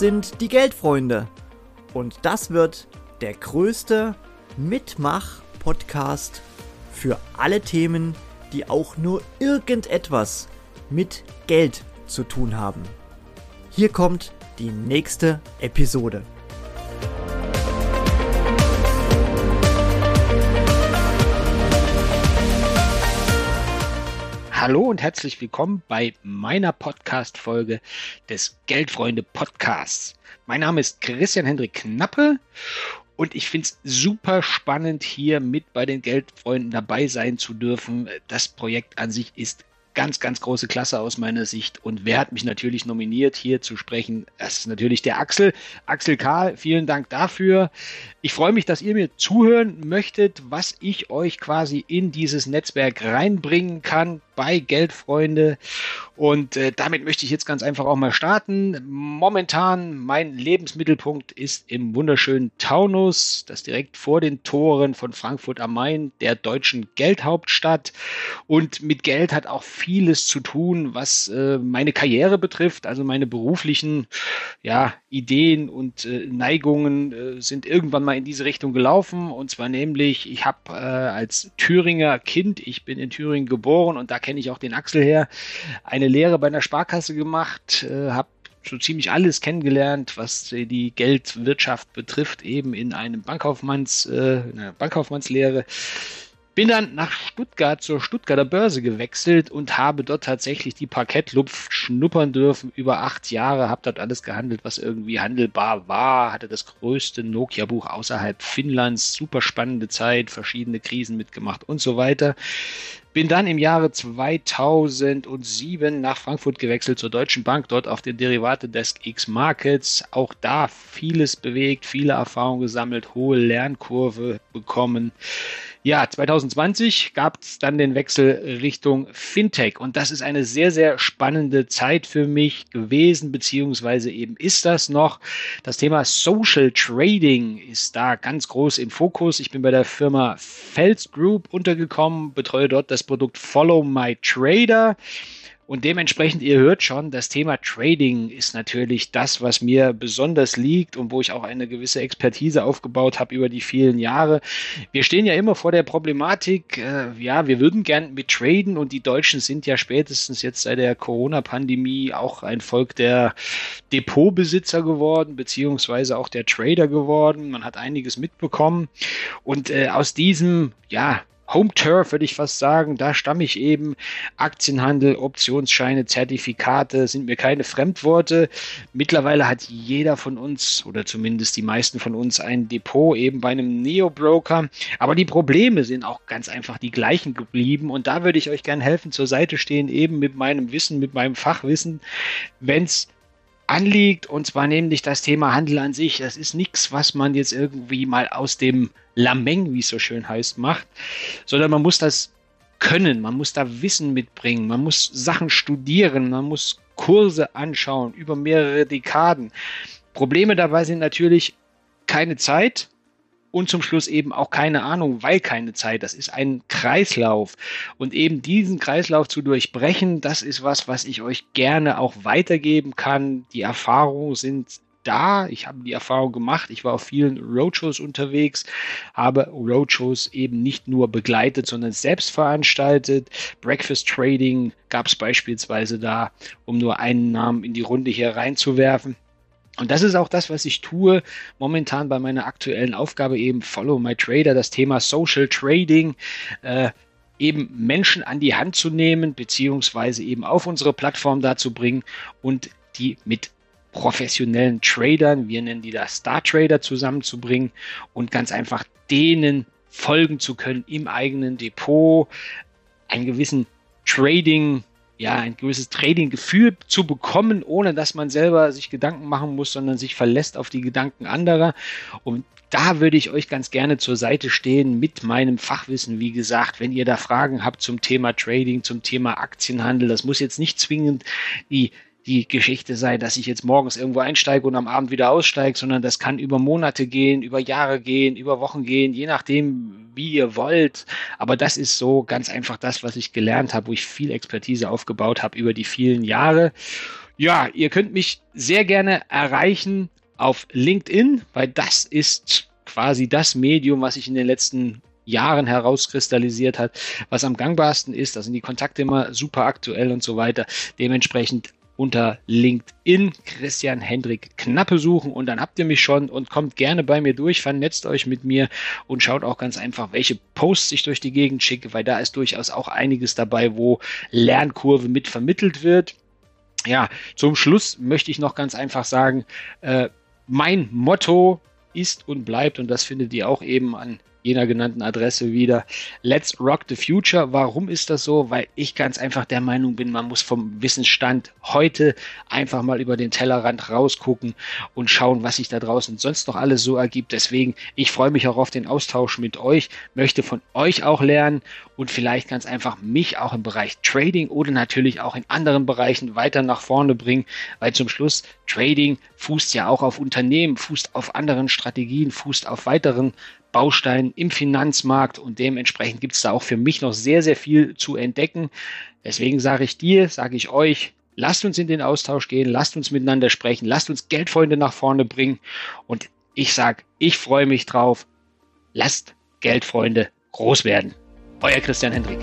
sind die Geldfreunde. Und das wird der größte Mitmach-Podcast für alle Themen, die auch nur irgendetwas mit Geld zu tun haben. Hier kommt die nächste Episode. Hallo und herzlich willkommen bei meiner Podcast-Folge des Geldfreunde Podcasts. Mein Name ist Christian Hendrik Knappe und ich finde es super spannend, hier mit bei den Geldfreunden dabei sein zu dürfen. Das Projekt an sich ist ganz, ganz große Klasse aus meiner Sicht. Und wer hat mich natürlich nominiert, hier zu sprechen? Das ist natürlich der Axel. Axel Karl, vielen Dank dafür. Ich freue mich, dass ihr mir zuhören möchtet, was ich euch quasi in dieses Netzwerk reinbringen kann bei Geldfreunde. Und äh, damit möchte ich jetzt ganz einfach auch mal starten. Momentan mein Lebensmittelpunkt ist im wunderschönen Taunus, das direkt vor den Toren von Frankfurt am Main, der deutschen Geldhauptstadt. Und mit Geld hat auch vieles zu tun, was äh, meine Karriere betrifft, also meine beruflichen ja, Ideen und äh, Neigungen äh, sind irgendwann mal in diese Richtung gelaufen. Und zwar nämlich, ich habe äh, als Thüringer Kind, ich bin in Thüringen geboren und da kenne ich auch den Axel her, eine Lehre bei einer Sparkasse gemacht, äh, habe so ziemlich alles kennengelernt, was die Geldwirtschaft betrifft, eben in einem Bankkaufmanns, äh, in einer Bankkaufmannslehre. Bin dann nach Stuttgart zur Stuttgarter Börse gewechselt und habe dort tatsächlich die Parkettluft schnuppern dürfen über acht Jahre, habe dort alles gehandelt, was irgendwie handelbar war, hatte das größte Nokia-Buch außerhalb Finnlands, super spannende Zeit, verschiedene Krisen mitgemacht und so weiter. Bin dann im Jahre 2007 nach Frankfurt gewechselt zur Deutschen Bank, dort auf den Derivate-Desk X Markets. Auch da vieles bewegt, viele Erfahrungen gesammelt, hohe Lernkurve bekommen. Ja, 2020 gab es dann den Wechsel Richtung Fintech und das ist eine sehr, sehr spannende Zeit für mich gewesen, beziehungsweise eben ist das noch. Das Thema Social Trading ist da ganz groß im Fokus. Ich bin bei der Firma Fels Group untergekommen, betreue dort das Produkt Follow My Trader. Und dementsprechend, ihr hört schon, das Thema Trading ist natürlich das, was mir besonders liegt und wo ich auch eine gewisse Expertise aufgebaut habe über die vielen Jahre. Wir stehen ja immer vor der Problematik, äh, ja, wir würden gern mit traden und die Deutschen sind ja spätestens jetzt seit der Corona-Pandemie auch ein Volk der Depotbesitzer geworden, beziehungsweise auch der Trader geworden. Man hat einiges mitbekommen und äh, aus diesem, ja, Home Turf würde ich fast sagen, da stamme ich eben. Aktienhandel, Optionsscheine, Zertifikate sind mir keine Fremdworte. Mittlerweile hat jeder von uns oder zumindest die meisten von uns ein Depot eben bei einem Neo-Broker. Aber die Probleme sind auch ganz einfach die gleichen geblieben. Und da würde ich euch gerne helfen, zur Seite stehen, eben mit meinem Wissen, mit meinem Fachwissen, wenn es anliegt, und zwar nämlich das Thema Handel an sich. Das ist nichts, was man jetzt irgendwie mal aus dem Lameng, wie es so schön heißt, macht, sondern man muss das können, man muss da Wissen mitbringen, man muss Sachen studieren, man muss Kurse anschauen über mehrere Dekaden. Probleme dabei sind natürlich keine Zeit, und zum Schluss eben auch keine Ahnung, weil keine Zeit. Das ist ein Kreislauf. Und eben diesen Kreislauf zu durchbrechen, das ist was, was ich euch gerne auch weitergeben kann. Die Erfahrungen sind da. Ich habe die Erfahrung gemacht. Ich war auf vielen Roadshows unterwegs, habe Roadshows eben nicht nur begleitet, sondern selbst veranstaltet. Breakfast Trading gab es beispielsweise da, um nur einen Namen in die Runde hier reinzuwerfen. Und das ist auch das, was ich tue momentan bei meiner aktuellen Aufgabe eben Follow My Trader, das Thema Social Trading. Äh, eben Menschen an die Hand zu nehmen, beziehungsweise eben auf unsere Plattform dazu bringen und die mit professionellen Tradern, wir nennen die da Star Trader, zusammenzubringen und ganz einfach denen folgen zu können im eigenen Depot, einen gewissen Trading ja, ein gewisses Trading-Gefühl zu bekommen, ohne dass man selber sich Gedanken machen muss, sondern sich verlässt auf die Gedanken anderer. Und da würde ich euch ganz gerne zur Seite stehen mit meinem Fachwissen. Wie gesagt, wenn ihr da Fragen habt zum Thema Trading, zum Thema Aktienhandel, das muss jetzt nicht zwingend die die Geschichte sei, dass ich jetzt morgens irgendwo einsteige und am Abend wieder aussteige, sondern das kann über Monate gehen, über Jahre gehen, über Wochen gehen, je nachdem, wie ihr wollt. Aber das ist so ganz einfach das, was ich gelernt habe, wo ich viel Expertise aufgebaut habe über die vielen Jahre. Ja, ihr könnt mich sehr gerne erreichen auf LinkedIn, weil das ist quasi das Medium, was sich in den letzten Jahren herauskristallisiert hat, was am gangbarsten ist. Da sind die Kontakte immer super aktuell und so weiter. Dementsprechend unter LinkedIn Christian Hendrik Knappe suchen und dann habt ihr mich schon und kommt gerne bei mir durch, vernetzt euch mit mir und schaut auch ganz einfach, welche Posts ich durch die Gegend schicke, weil da ist durchaus auch einiges dabei, wo Lernkurve mit vermittelt wird. Ja, zum Schluss möchte ich noch ganz einfach sagen, äh, mein Motto ist und bleibt, und das findet ihr auch eben an jener genannten Adresse wieder. Let's rock the future. Warum ist das so? Weil ich ganz einfach der Meinung bin, man muss vom Wissensstand heute einfach mal über den Tellerrand rausgucken und schauen, was sich da draußen sonst noch alles so ergibt. Deswegen, ich freue mich auch auf den Austausch mit euch, möchte von euch auch lernen und vielleicht ganz einfach mich auch im Bereich Trading oder natürlich auch in anderen Bereichen weiter nach vorne bringen, weil zum Schluss Trading fußt ja auch auf Unternehmen, fußt auf anderen Strategien, fußt auf weiteren Im Finanzmarkt und dementsprechend gibt es da auch für mich noch sehr, sehr viel zu entdecken. Deswegen sage ich dir, sage ich euch, lasst uns in den Austausch gehen, lasst uns miteinander sprechen, lasst uns Geldfreunde nach vorne bringen und ich sage, ich freue mich drauf, lasst Geldfreunde groß werden. Euer Christian Hendrik.